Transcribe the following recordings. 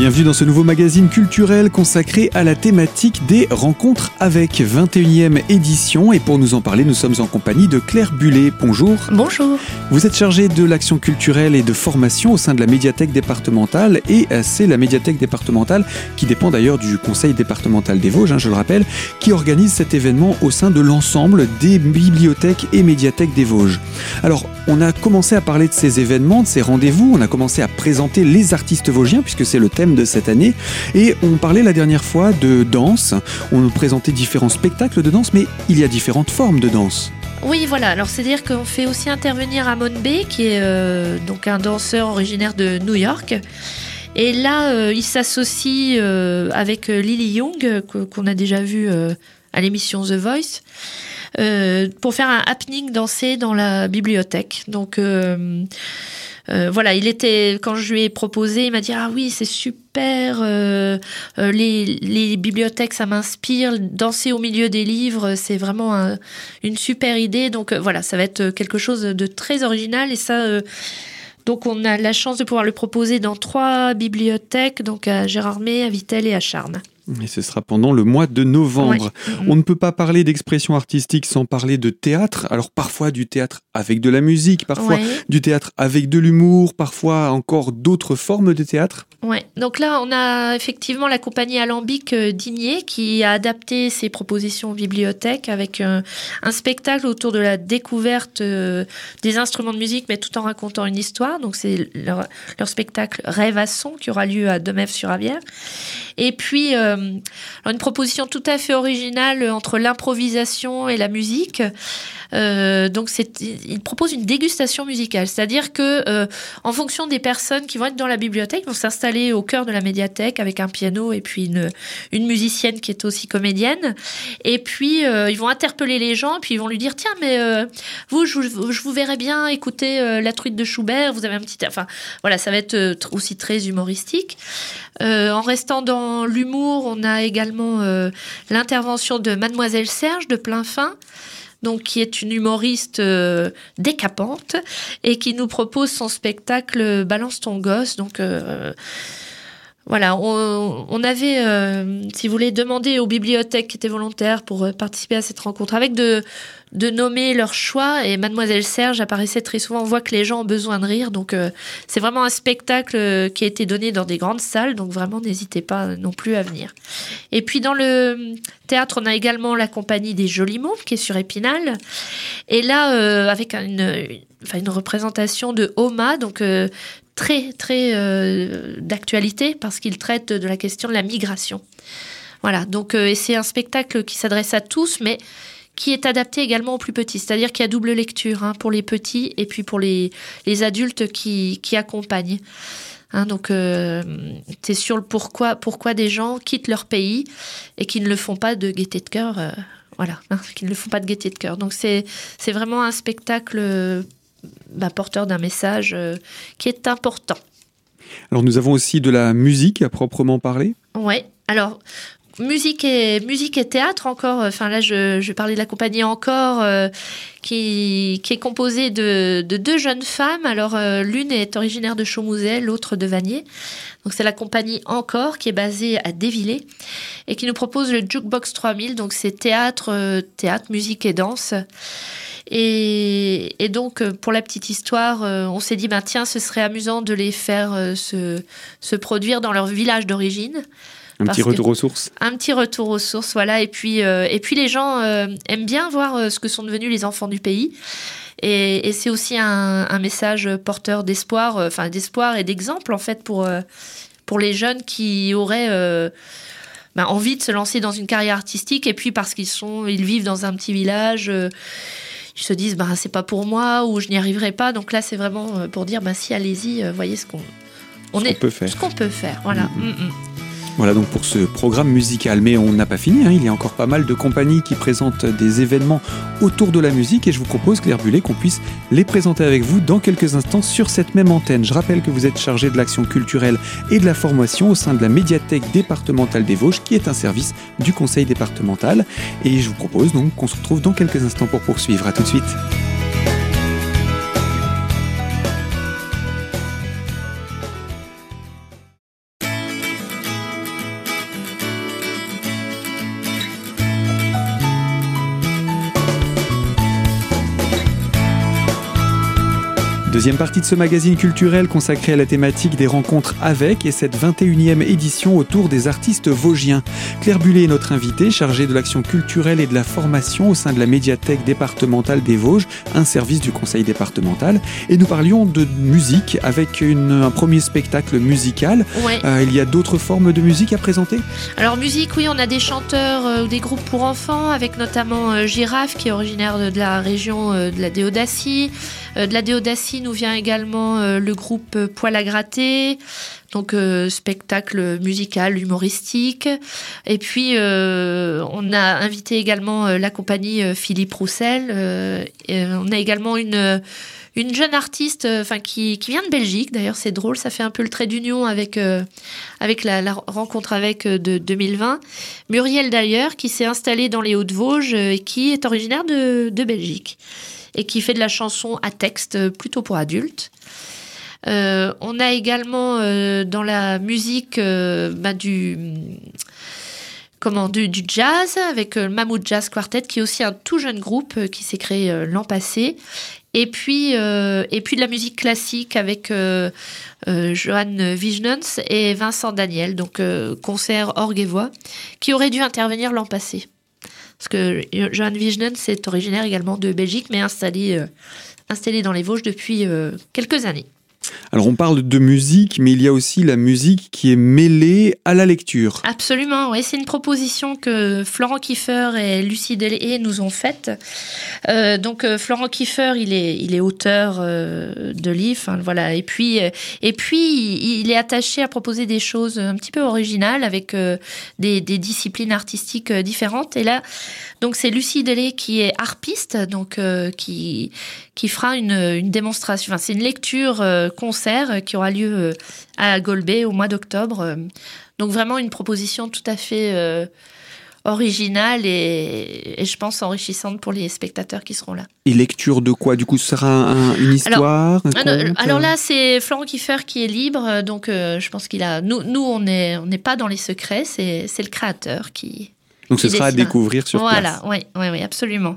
Bienvenue dans ce nouveau magazine culturel consacré à la thématique des rencontres avec 21e édition. Et pour nous en parler, nous sommes en compagnie de Claire Bullet. Bonjour. Bonjour. Vous êtes chargée de l'action culturelle et de formation au sein de la médiathèque départementale. Et euh, c'est la médiathèque départementale, qui dépend d'ailleurs du conseil départemental des Vosges, hein, je le rappelle, qui organise cet événement au sein de l'ensemble des bibliothèques et médiathèques des Vosges. Alors, on a commencé à parler de ces événements, de ces rendez-vous. On a commencé à présenter les artistes vosgiens, puisque c'est le thème de cette année. Et on parlait la dernière fois de danse. On nous présentait différents spectacles de danse, mais il y a différentes formes de danse. Oui, voilà. Alors, c'est-à-dire qu'on fait aussi intervenir Amon B, qui est euh, donc un danseur originaire de New York. Et là, euh, il s'associe euh, avec Lily Young, qu'on a déjà vu à l'émission The Voice, pour faire un happening dansé dans la bibliothèque. Donc, euh, voilà, il était quand je lui ai proposé, il m'a dit ah oui c'est super, euh, euh, les, bibliothèques ça m'inspire, danser au milieu des livres c'est vraiment une super idée. Donc voilà, ça va être quelque chose de très original et ça. donc on a la chance de pouvoir le proposer dans trois bibliothèques, donc à Gérardmer, à Vittel et à Charmes. Et ce sera pendant le mois de novembre. On ne peut pas parler d'expression artistique sans parler de théâtre. Alors parfois du théâtre avec de la musique, parfois du théâtre avec de l'humour, parfois encore d'autres formes de théâtre. Ouais. Donc là, on a effectivement la compagnie Alambic euh, Digné qui a adapté ses propositions bibliothèques avec euh, un spectacle autour de la découverte euh, des instruments de musique, mais tout en racontant une histoire. Donc c'est leur, spectacle Rêve à son qui aura lieu à Demève-sur-Avière. Et puis une proposition tout à fait originale entre l'improvisation et la musique. Euh, donc il propose une dégustation musicale, c'est-à-dire que euh, en fonction des personnes qui vont être dans la bibliothèque, vont s'installer au cœur de la médiathèque avec un piano et puis une, musicienne qui est aussi comédienne, et puis euh, ils vont interpeller les gens, puis ils vont lui dire tiens mais vous je, je, vous verrais bien écouter la truite de Schubert, vous avez un petit, enfin voilà ça va être aussi très humoristique. en restant dans l'humour, on a également l'intervention de Mademoiselle Serge de plein fin donc qui est une humoriste euh, décapante et qui nous propose son spectacle Balance ton gosse. Euh, voilà, on, avait, euh, si vous voulez, demandé aux bibliothèques qui étaient volontaires pour participer à cette rencontre avec de nommer leur choix. Et Mademoiselle Serge apparaissait très souvent. On voit que les gens ont besoin de rire, donc euh, c'est vraiment un spectacle euh, qui a été donné dans des grandes salles, donc vraiment n'hésitez pas non plus à venir. Et puis dans le théâtre, on a également la compagnie des Jolis Mots qui est sur Épinal, et là euh, avec une, une représentation de Oma, donc très très d'actualité parce qu'il traite de la question de la migration. Voilà, donc et c'est un spectacle qui s'adresse à tous, mais qui est adapté également aux plus petits, c'est-à-dire qu'il y a double lecture hein, pour les petits et puis pour les, les adultes qui, qui accompagnent. Hein, donc, euh, c'est sur le pourquoi, pourquoi des gens quittent leur pays et qui ne le font pas de gaieté de cœur. Euh, voilà, hein, qui ne le font pas de gaieté de cœur. Donc, c'est vraiment un spectacle bah, porteur d'un message euh, qui est important. Alors, nous avons aussi de la musique à proprement parler. Oui. Alors, musique et musique et théâtre encore. Enfin là, je, je parlais de la compagnie encore, euh, qui, qui est composée de, de deux jeunes femmes. Alors euh, l'une est originaire de Chaumouset, l'autre de Vanier. Donc c'est la compagnie encore qui est basée à Dévillé et qui nous propose le Jukebox 3000. Donc c'est théâtre, euh, théâtre, musique et danse. Et, et, donc, pour la petite histoire, on s'est dit, ben, tiens, ce serait amusant de les faire se, se produire dans leur village d'origine. Un petit retour aux sources. Un petit retour aux sources, voilà. Et puis, euh, et puis les gens euh, aiment bien voir euh, ce que sont devenus les enfants du pays. Et, c'est aussi un, message porteur d'espoir, enfin d'espoir et d'exemple en fait pour pour les jeunes qui auraient ben, envie de se lancer dans une carrière artistique et puis parce qu'ils sont, ils vivent dans un petit village se disent ben c'est pas pour moi ou je n'y arriverai pas. Donc là c'est vraiment pour dire ben si allez-y voyez ce qu'on on est peut faire. ce qu'on peut faire. Voilà. Mm, mm. Mm, voilà donc pour ce programme musical. Mais on n'a pas fini, hein. il y a encore pas mal de compagnies qui présentent des événements autour de la musique et je vous propose, Claire Bullet, qu'on puisse les présenter avec vous dans quelques instants sur cette même antenne. Je rappelle que vous êtes chargé de l'action culturelle et de la formation au sein de la médiathèque départementale des Vosges, qui est un service du conseil départemental. Et je vous propose donc qu'on se retrouve dans quelques instants pour poursuivre. À tout de suite. Deuxième partie de ce magazine culturel consacré à la thématique des rencontres avec et cette 21e édition autour des artistes vosgiens. Claire Bullet est notre invitée, chargée de l'action culturelle et de la formation au sein de la médiathèque départementale des Vosges, un service du conseil départemental. Et nous parlions de musique avec un premier spectacle musical. Euh, il y a d'autres formes de musique à présenter? Alors musique, oui, on a des chanteurs euh, ou des groupes pour enfants, avec notamment euh, Girafe, qui est originaire de, la région de la Déodacie. De la Déodacie nous vient également le groupe Poil à gratter. Donc spectacle musical, humoristique. Et puis on a invité également la compagnie Philippe Roussel. On a également une une jeune artiste euh, enfin qui, qui, vient de Belgique. D'ailleurs, c'est drôle, ça fait un peu le trait d'union avec, euh, avec la, rencontre avec euh, de 2020. Muriel d'ailleurs, qui s'est installée dans les Hauts-de-Vosges et qui est originaire de, de, Belgique et qui fait de la chanson à texte plutôt pour adultes. on a également dans la musique bah, du comment du, jazz avec le Mammouth Jazz Quartet qui est aussi un tout jeune groupe qui s'est créé l'an passé et puis, euh, et puis de la musique classique avec euh, euh, Johan Vignons et Vincent Daniel, donc concert orgue et voix, qui aurait dû intervenir l'an passé. Parce que Johan Vignons est originaire également de Belgique, mais installé, installé dans les Vosges depuis quelques années. Alors on parle de musique, mais il y a aussi la musique qui est mêlée à la lecture. Absolument, oui, c'est une proposition que Florent Kiefer et Lucie Delay nous ont faite. Euh, donc euh, Florent Kiefer, il est, il est auteur euh, de livres, hein, voilà, et puis, et puis il est attaché à proposer des choses un petit peu originales avec des, disciplines artistiques différentes. Et là, donc c'est Lucie Delay qui est harpiste, donc qui qui fera une, une démonstration. Enfin, c'est une lecture concert qui aura lieu euh, à Golbet au mois d'octobre. Euh, donc vraiment une proposition tout à fait euh, originale et, je pense enrichissante pour les spectateurs qui seront là. Et lecture de quoi? Du coup, ce sera une histoire alors, là, c'est Florent Kiefer qui est libre, donc je pense qu'il a. Nous, nous on n'est on pas dans les secrets, c'est le créateur qui, donc ce sera à découvrir sur place. Voilà, oui, oui, oui, absolument.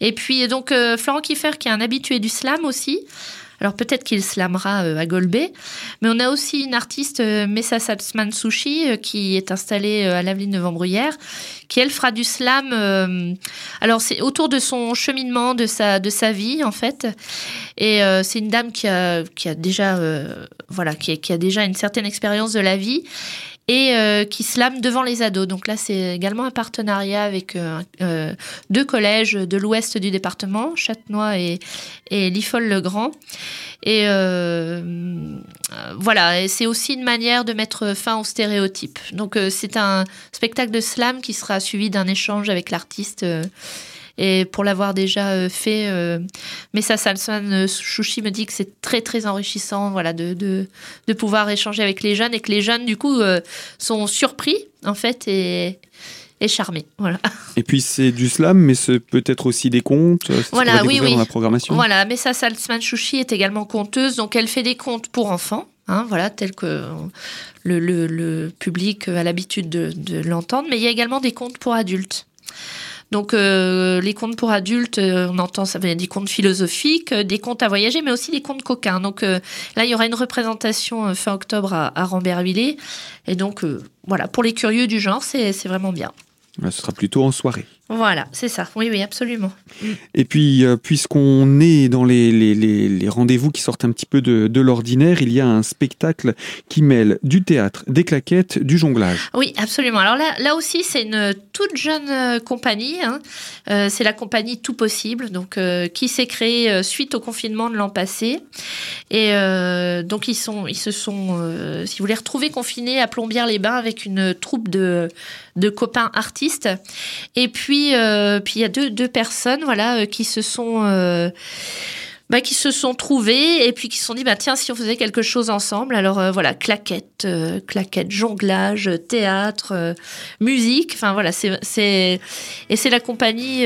Et puis donc Florent Kiefer qui est un habitué du slam aussi. Alors peut-être qu'il slamera euh, à Golbet, mais on a aussi une artiste, euh, Messa Salzman Sushi, euh, qui est installée à l'Avenue de Vambruyère, qui elle fera du slam. alors c'est autour de son cheminement, de sa de sa vie en fait, et c'est une dame qui a qui a déjà voilà qui a déjà une certaine expérience de la vie et euh, qui slame devant les ados. Donc là, c'est également un partenariat avec euh, euh, deux collèges de l'ouest du département, Châtenois et, et Liffol-le-Grand. Et voilà, c'est aussi une manière de mettre fin aux stéréotypes. Donc c'est un spectacle de slam qui sera suivi d'un échange avec l'artiste et pour l'avoir déjà euh, fait, euh, Messa Salman euh, Chouchi me dit que c'est très très enrichissant voilà, de, de, de, pouvoir échanger avec les jeunes et que les jeunes du coup sont surpris en fait et, et charmés. Voilà. Et puis c'est du slam, mais c'est peut-être aussi des contes. Voilà, oui, oui. Dans la programmation. Voilà, Messa Salman Chouchi est également conteuse, donc elle fait des contes pour enfants. Hein, voilà, tel que le, le, le public a l'habitude de, de l'entendre, mais il y a également des contes pour adultes. Donc euh, les contes pour adultes, euh, on entend ça des contes philosophiques, euh, des contes à voyager, mais aussi des contes coquins. Donc là, il y aura une représentation fin octobre à, à Rambervillers. Et donc voilà, pour les curieux du genre, c'est vraiment bien. Ce sera plutôt en soirée. Voilà, c'est ça. Oui, oui, absolument. Et puis, euh, puisqu'on est dans les, les, les, rendez-vous qui sortent un petit peu de, de l'ordinaire, il y a un spectacle qui mêle du théâtre, des claquettes, du jonglage. Oui, absolument. Alors là, là aussi, c'est une toute jeune euh, compagnie. Hein. Euh, c'est la compagnie Tout Possible, donc qui s'est créée suite au confinement de l'an passé. Et donc, ils, sont, ils se sont, si vous voulez, retrouvés confinés à Plombières-les-Bains avec une troupe de, de copains artistes. Et puis, euh, puis, il y a deux, personnes, voilà, euh, qui se sont, euh, bah, qui se sont trouvées et puis qui se sont dit, bah tiens, si on faisait quelque chose ensemble. Alors voilà, claquettes, claquettes, jonglage, théâtre, musique. Enfin voilà, c'est, et c'est la compagnie,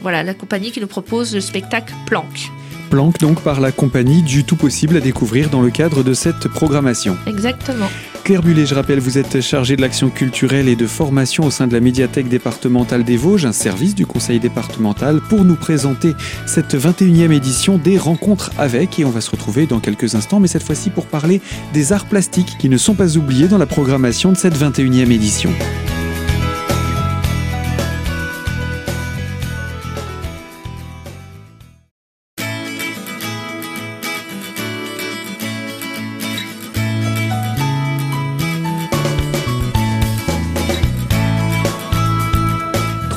voilà, la compagnie qui nous propose le spectacle Planck. Planck donc par la compagnie du tout possible à découvrir dans le cadre de cette programmation. Exactement. Claire Bullet, je rappelle, vous êtes chargée de l'action culturelle et de formation au sein de la médiathèque départementale des Vosges, un service du conseil départemental, pour nous présenter cette 21e édition des rencontres avec. Et on va se retrouver dans quelques instants, mais cette fois-ci pour parler des arts plastiques qui ne sont pas oubliés dans la programmation de cette 21e édition.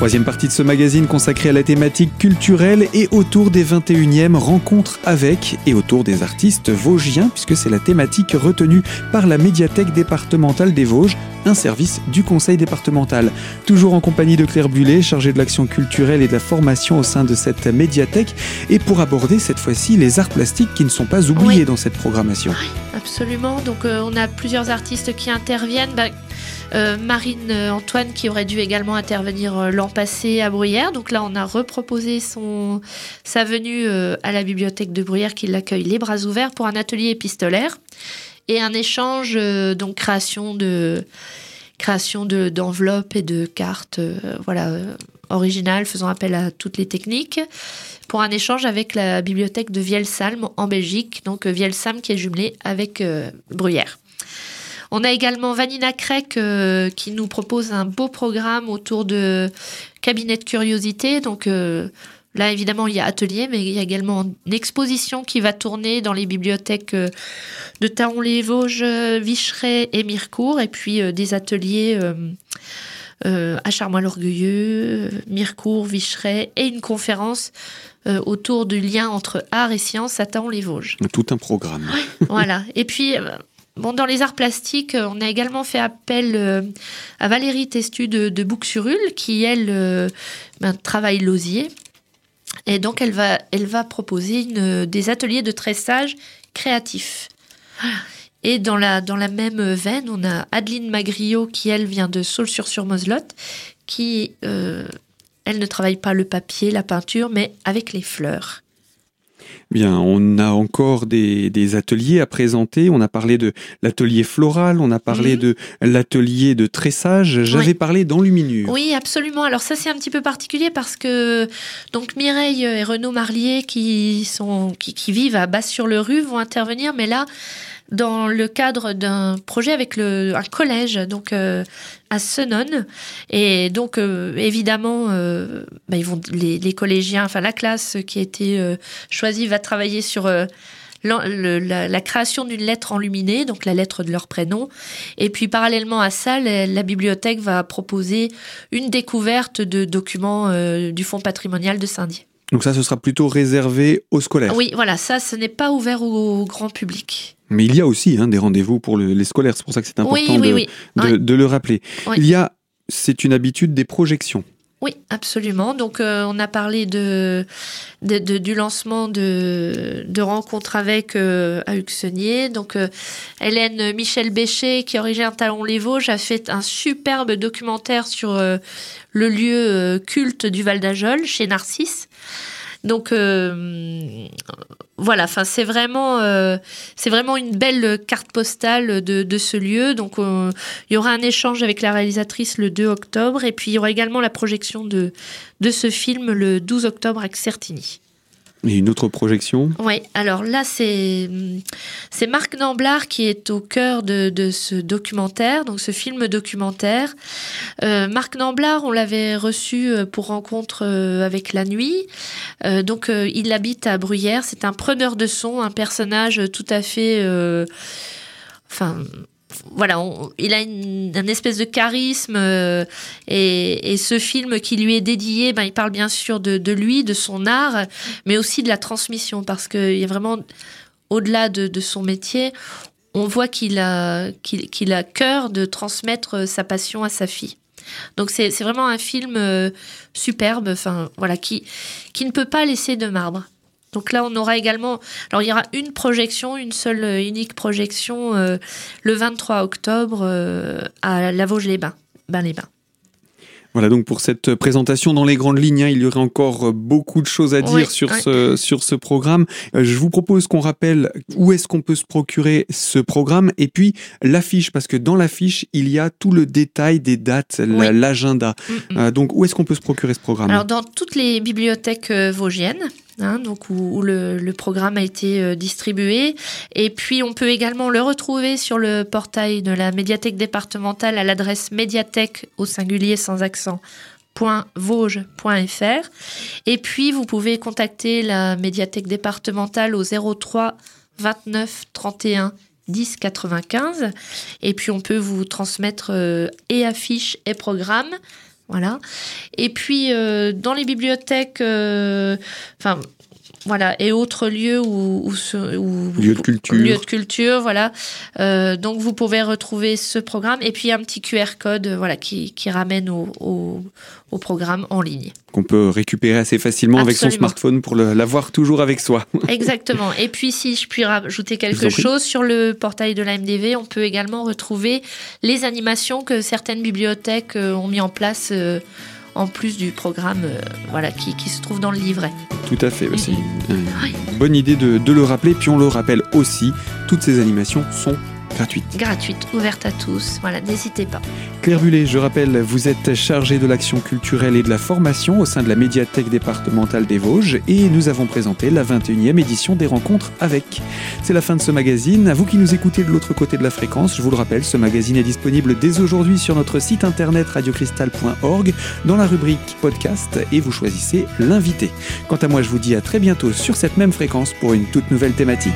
Troisième partie de ce magazine consacrée à la thématique culturelle et autour des 21e rencontres avec et autour des artistes vosgiens, puisque c'est la thématique retenue par la médiathèque départementale des Vosges, un service du conseil départemental. Toujours en compagnie de Claire Bullet, chargée de l'action culturelle et de la formation au sein de cette médiathèque, et pour aborder cette fois-ci les arts plastiques qui ne sont pas oubliés dans cette programmation. absolument, donc euh, on a plusieurs artistes qui interviennent. Bah, euh, Marine euh, Antoine qui aurait dû également intervenir euh, l'an passé à Bruyères. Donc là, on a reproposé sa venue à la bibliothèque de Bruyères qui l'accueille les bras ouverts pour un atelier épistolaire et un échange, donc création de création d'enveloppes et de cartes voilà, originales faisant appel à toutes les techniques pour un échange avec la bibliothèque de Vielsalm en Belgique, donc Vielsalm qui est jumelée avec Bruyères. On a également Vanina Krek euh, qui nous propose un beau programme autour de cabinet de curiosité. Donc euh, là, évidemment, il y a atelier, mais il y a également une exposition qui va tourner dans les bibliothèques euh, de Taon-les-Vosges, Vicheret et Mirecourt, et puis des ateliers à Charmois-l'Orgueilleux, Mirecourt, Vicheret, et une conférence autour du lien entre art et science à Taon-les-Vosges. Tout un programme. voilà. Et puis, Bon, dans les arts plastiques, euh, on a également fait appel euh, à Valérie Testu de, de Bouxurul, qui, elle, euh, ben, travaille l'osier. Et donc, elle va, elle va proposer une, des ateliers de tressage créatifs. Et dans la, dans la même veine, on a Adeline Magriot, qui, elle, vient de Saul-sur-sur-Moselotte, qui, elle ne travaille pas le papier, la peinture, mais avec les fleurs. Bien, on a encore des, ateliers à présenter. On a parlé de l'atelier floral, on a parlé mhm. de l'atelier de tressage. J'avais parlé d'enluminure. Oui, absolument. Alors ça, c'est un petit peu particulier parce que donc Mireille et Renaud Marlier qui sont qui, qui vivent à Basse-sur-le-Rue vont intervenir, mais là, dans le cadre d'un projet avec le, un collège donc euh, à Senon et donc euh, évidemment euh, bah, ils vont les, collégiens enfin la classe qui a été choisie va travailler sur la, création d'une lettre enluminée, donc la lettre de leur prénom. Et puis parallèlement à ça, la, la bibliothèque va proposer une découverte de documents du Fonds patrimonial de Saint-Dié. Donc ça, ce sera plutôt réservé aux scolaires. Oui, voilà, ça, ce n'est pas ouvert au grand public. Mais il y a aussi hein, des rendez-vous pour les scolaires, c'est pour ça que c'est important de, le rappeler. Il y a, c'est une habitude, des projections. Oui, absolument. Donc, euh, on a parlé de, du lancement de, de rencontres avec euh, à Huxenier. Donc, euh, Hélène Michel Béchet, qui est originaire Talon les Vosges, a fait un superbe documentaire sur le lieu culte du Val d'Ajol, chez Narcisse. Donc euh, voilà, enfin c'est vraiment euh, c'est vraiment une belle carte postale de, de ce lieu. Donc il y aura un échange avec la réalisatrice le 2 octobre et puis il y aura également la projection de de ce film le 12 octobre à Certigny. Une autre projection Oui, alors là, c'est, Marc Namblard qui est au cœur de, de ce documentaire, donc ce film documentaire. Euh, Marc Namblard, on l'avait reçu euh, pour rencontre euh, avec la nuit. Donc, il habite à Bruyères. C'est un preneur de son, un personnage tout à fait. enfin voilà, il a une, espèce de charisme euh, et, ce film qui lui est dédié, ben, il parle bien sûr de, lui, de son art, mais aussi de la transmission parce qu'il y a vraiment, au-delà de, son métier, on voit qu'il a, qu'il, a cœur de transmettre sa passion à sa fille. Donc c'est, vraiment un film euh, superbe, enfin voilà, qui, qui ne peut pas laisser de marbre. Donc là, on aura également. Alors, il y aura une projection, une seule euh, unique projection euh, le 23 octobre euh, à La Vosges-les-Bains. Ben les Bains. Voilà donc pour cette présentation dans les grandes lignes, hein, il y aurait encore beaucoup de choses à dire Oui, sur, ce, sur ce programme. Euh, je vous propose qu'on rappelle où est-ce qu'on peut se procurer ce programme et puis l'affiche, parce que dans l'affiche, il y a tout le détail des dates, Oui. l'agenda. Mm, mm. Euh, donc où est-ce qu'on peut se procurer ce programme? Alors dans toutes les bibliothèques euh, vosgiennes, hein, donc où, le, programme a été euh, distribué, et puis on peut également le retrouver sur le portail de la médiathèque départementale à l'adresse médiathèque au singulier sans accent .vosges.fr et puis vous pouvez contacter la médiathèque départementale au 03 29 31 10 95 et puis on peut vous transmettre euh, et affiches et programmes voilà. Et puis euh, dans les bibliothèques, euh, enfin voilà, et autres lieux où, où, Lieux de culture. lieux de culture, voilà. Euh, donc vous pouvez retrouver ce programme et puis un petit QR code, euh, voilà, qui, qui ramène au, au, au programme en ligne. Qu'on peut récupérer assez facilement avec son smartphone pour l'avoir toujours avec soi. Exactement. Et puis si je puis rajouter quelque chose sur le portail de la MDV, on peut également retrouver les animations que certaines bibliothèques euh, ont mis en place. euh, en plus du programme euh, voilà, qui, qui se trouve dans le livret. Tout à fait. C'est Mhm. une Oui. bonne idée de, de le rappeler. Puis on le rappelle aussi, toutes ces animations sont gratuites. gratuite, ouverte à tous. Voilà, n'hésitez pas. Claire Bullet, je rappelle, vous êtes chargée de l'action culturelle et de la formation au sein de la médiathèque départementale des Vosges et nous avons présenté la 21e édition des rencontres avec. C'est la fin de ce magazine. À vous qui nous écoutez de l'autre côté de la fréquence, je vous le rappelle, ce magazine est disponible dès aujourd'hui sur notre site internet radiocristal.org dans la rubrique podcast et vous choisissez l'invité. Quant à moi, je vous dis à très bientôt sur cette même fréquence pour une toute nouvelle thématique.